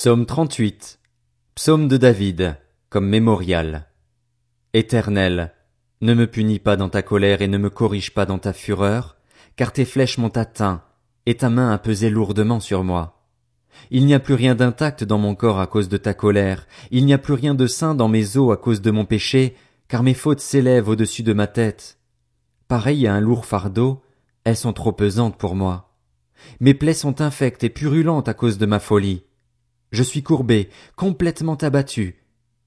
Psaume 38. Psaume de David, comme mémorial. Éternel, ne me punis pas dans ta colère et ne me corrige pas dans ta fureur, car tes flèches m'ont atteint, et ta main a pesé lourdement sur moi. Il n'y a plus rien d'intact dans mon corps à cause de ta colère, il n'y a plus rien de sain dans mes os à cause de mon péché, car mes fautes s'élèvent au-dessus de ma tête. Pareil à un lourd fardeau, elles sont trop pesantes pour moi. Mes plaies sont infectes et purulentes à cause de ma folie. Je suis courbé, complètement abattu.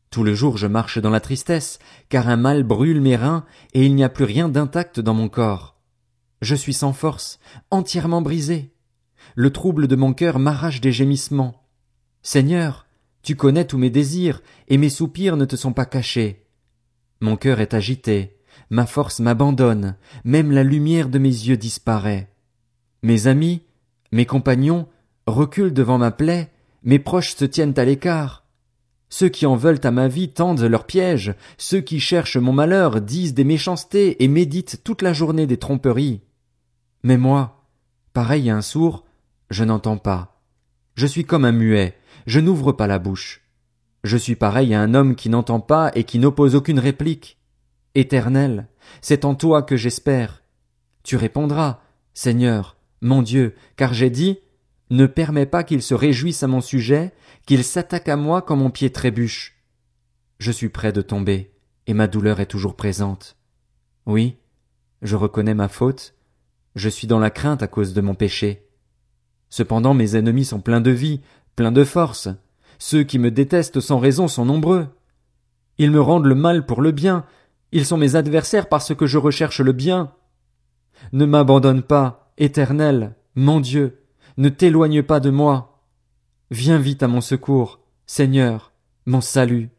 Tout le jour je marche dans la tristesse, car un mal brûle mes reins, et il n'y a plus rien d'intact dans mon corps. Je suis sans force, entièrement brisé. Le trouble de mon cœur m'arrache des gémissements. Seigneur, tu connais tous mes désirs, et mes soupirs ne te sont pas cachés. Mon cœur est agité, ma force m'abandonne, même la lumière de mes yeux disparaît. Mes amis, mes compagnons, reculent devant ma plaie, mes proches se tiennent à l'écart. Ceux qui en veulent à ma vie tendent leurs pièges, ceux qui cherchent mon malheur disent des méchancetés et méditent toute la journée des tromperies. Mais moi, pareil à un sourd, je n'entends pas. Je suis comme un muet, je n'ouvre pas la bouche. Je suis pareil à un homme qui n'entend pas et qui n'oppose aucune réplique. Éternel, c'est en toi que j'espère. Tu répondras, Seigneur, mon Dieu, car j'ai dit, ne permets pas qu'il se réjouisse à mon sujet, qu'il s'attaque à moi quand mon pied trébuche. Je suis près de tomber, et ma douleur est toujours présente. Oui, je reconnais ma faute, je suis dans la crainte à cause de mon péché. Cependant mes ennemis sont pleins de vie, pleins de force. Ceux qui me détestent sans raison sont nombreux. Ils me rendent le mal pour le bien, ils sont mes adversaires parce que je recherche le bien. Ne m'abandonne pas, éternel, mon Dieu, ne t'éloigne pas de moi. Viens vite à mon secours, Seigneur, mon salut.